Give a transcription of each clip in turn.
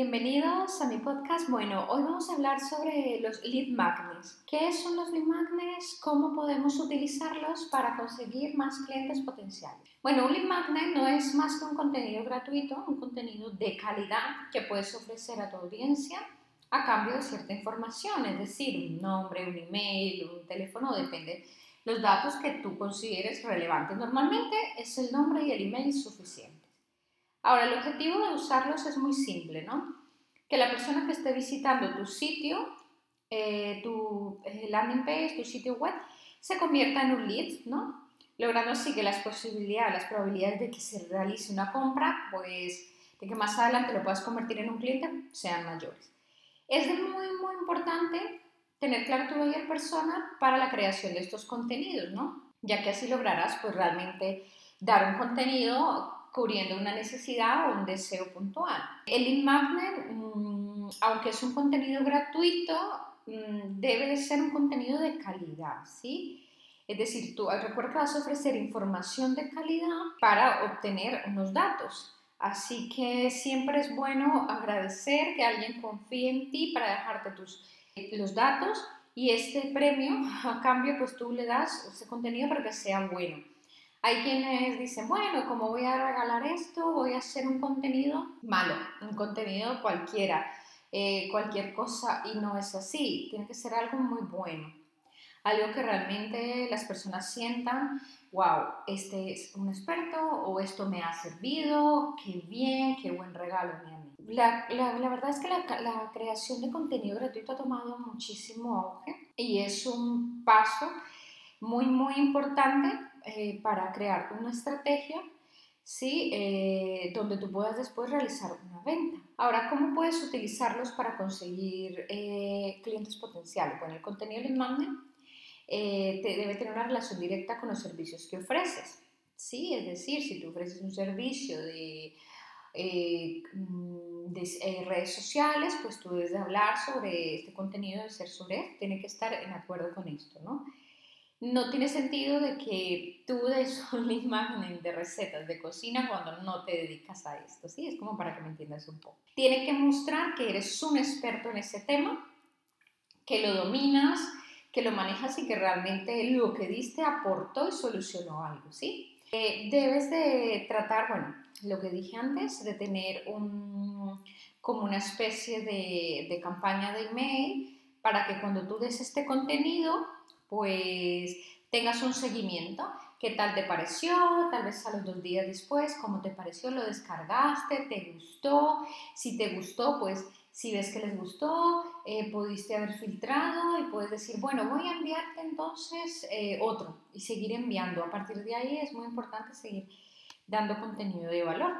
Bienvenidos a mi podcast. Bueno, hoy vamos a hablar sobre los lead magnets. ¿Qué son los lead magnets? ¿Cómo podemos utilizarlos para conseguir más clientes potenciales? Bueno, un lead magnet no es más que un contenido gratuito, un contenido de calidad que puedes ofrecer a tu audiencia a cambio de cierta información, es decir, un nombre, un email, un teléfono, depende los datos que tú consideres relevantes. Normalmente es el nombre y el email suficiente. Ahora, el objetivo de usarlos es muy simple, ¿no? Que la persona que esté visitando tu sitio, eh, tu eh, landing page, tu sitio web, se convierta en un lead, ¿no? Logrando así que las posibilidades, las probabilidades de que se realice una compra, pues de que más adelante lo puedas convertir en un cliente, sean mayores. Es muy, muy importante tener claro tu buyer persona para la creación de estos contenidos, ¿no? Ya que así lograrás, pues realmente dar un contenido cubriendo una necesidad o un deseo puntual. El lead magnet, mm, aunque es un contenido gratuito, mm, debe de ser un contenido de calidad, ¿sí? Es decir, tú recuerda que vas a ofrecer información de calidad para obtener unos datos. Así que siempre es bueno agradecer que alguien confíe en ti para dejarte tus, los datos y este premio, a cambio, pues tú le das ese contenido para que sea bueno. Hay quienes dicen, bueno, como voy a regalar esto, voy a hacer un contenido malo, un contenido cualquiera, eh, cualquier cosa, y no es así, tiene que ser algo muy bueno, algo que realmente las personas sientan, wow, este es un experto o esto me ha servido, qué bien, qué buen regalo me han la, la, verdad es que la, creación de contenido gratuito ha tomado muchísimo auge y es un paso muy, muy importante eh, para crear una estrategia ¿sí? Eh, donde tú puedas después realizar una venta. Ahora, ¿cómo puedes utilizarlos para conseguir eh, clientes potenciales? Bueno, el contenido de magnet te debe tener una relación directa con los servicios que ofreces. ¿sí? Es decir, si tú ofreces un servicio de, mm, de redes sociales, pues tú debes de hablar sobre este contenido, de ser sobre tiene que estar en acuerdo con esto, ¿no? No tiene sentido de que tú des una imagen de recetas de cocina cuando no te dedicas a esto, ¿sí? Es como para que me entiendas un poco. Tiene que mostrar que eres un experto en ese tema, que lo dominas, que lo manejas y que realmente lo que diste aportó y solucionó algo, ¿sí? Eh, debes de tratar, bueno, lo que dije antes, de tener un, como una especie de, de campaña de email para que cuando tú des este contenido pues tengas un seguimiento. ¿Qué tal te pareció? Tal vez a los dos días después, ¿cómo te pareció? ¿Lo descargaste? ¿Te gustó? Si te gustó, pues si ves que les gustó, eh, pudiste haber filtrado y puedes decir, bueno, voy a enviarte entonces eh, otro y seguir enviando. A partir de ahí es muy importante seguir dando contenido de valor,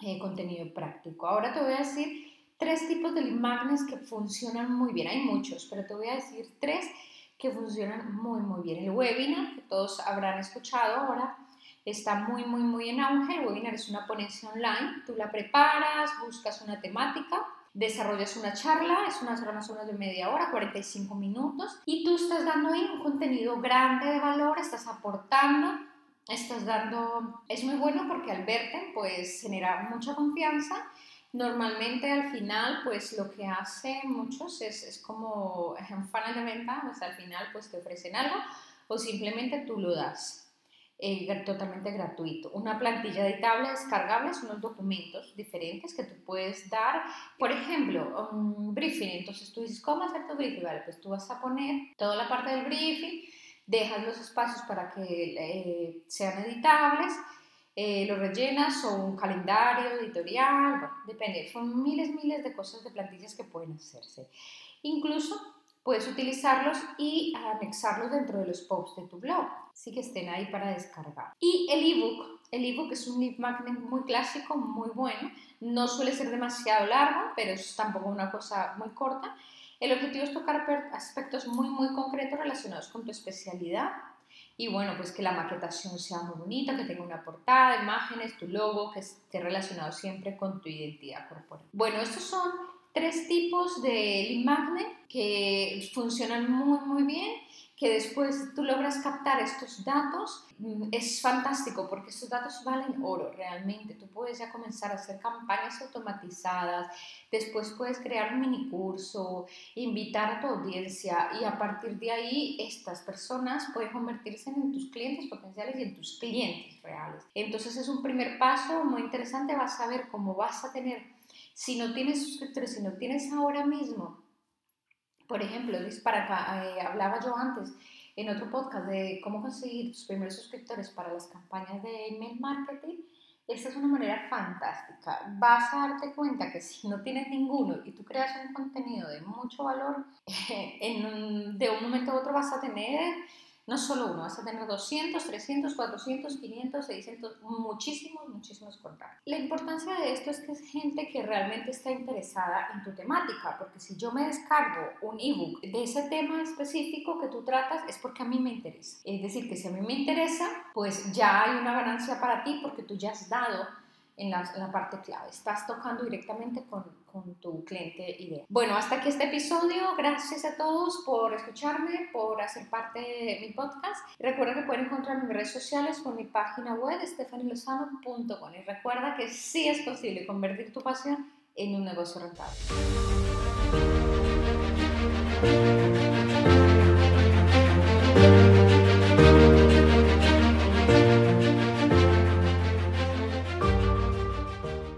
eh, contenido práctico. Ahora te voy a decir tres tipos de magnets que funcionan muy bien. Hay muchos, pero te voy a decir tres que funcionan muy, muy bien. El webinar, que todos habrán escuchado ahora, está muy, muy, muy en auge. El webinar es una ponencia online. Tú la preparas, buscas una temática, desarrollas una charla, es una charla más de media hora, 45 minutos, y tú estás dando ahí un contenido grande de valor, estás aportando, estás dando... Es muy bueno porque al verte, pues genera mucha confianza Normalmente al final, pues lo que hacen muchos es, es como un funnel de venta, pues al final pues te ofrecen algo o simplemente tú lo das eh, totalmente gratuito. Una plantilla editable, descargable, son unos documentos diferentes que tú puedes dar. Por ejemplo, un briefing, entonces tú dices, ¿cómo hacer tu briefing? Vale, pues tú vas a poner toda la parte del briefing, dejas los espacios para que eh, sean editables eh, lo rellenas o un calendario editorial, bueno, depende, son miles, miles de cosas de plantillas que pueden hacerse. Incluso puedes utilizarlos y anexarlos dentro de los posts de tu blog, así que estén ahí para descargar. Y el ebook, el ebook es un lead magnet muy clásico, muy bueno, no suele ser demasiado largo, pero es tampoco una cosa muy corta. El objetivo es tocar aspectos muy, muy concretos relacionados con tu especialidad y bueno, pues que la maquetación sea muy bonita, que tenga una portada, imágenes, tu logo, que esté relacionado siempre con tu identidad corporal. Bueno, estos son tres tipos de lead magnet que funcionan muy, muy bien que después tú logras captar estos datos, mm, es fantástico porque estos datos valen oro realmente. Tú puedes ya comenzar a hacer campañas automatizadas, después puedes crear un mini curso, invitar a tu audiencia y a partir de ahí estas personas pueden convertirse en tus clientes potenciales y en tus clientes reales. Entonces es un primer paso muy interesante, vas a ver cómo vas a tener, si no tienes suscriptores, si no tienes ahora mismo por ejemplo, para, eh, hablaba yo antes en otro podcast de cómo conseguir tus primeros suscriptores para las campañas de email marketing. Esta es una manera fantástica. Vas a darte cuenta que si no tienes ninguno y tú creas un contenido de mucho valor, en de un momento a otro vas a tener no solo uno, vas a tener 200, 300, 400, 500, 600, muchísimos, muchísimos contactos. La importancia de esto es que es gente que realmente está interesada en tu temática, porque si yo me descargo un ebook de ese tema específico que tú tratas, es porque a mí me interesa. Es decir, que si a mí me interesa, pues ya hay una ganancia para ti porque tú ya has dado en la, parte clave. Estás tocando directamente con, con, tu cliente ideal. Bueno, hasta aquí este episodio. Gracias a todos por escucharme, por hacer parte de mi podcast. Recuerda que pueden encontrar mis redes sociales con mi página web stefanilozano.com y recuerda que sí es posible convertir tu pasión en un negocio rentable.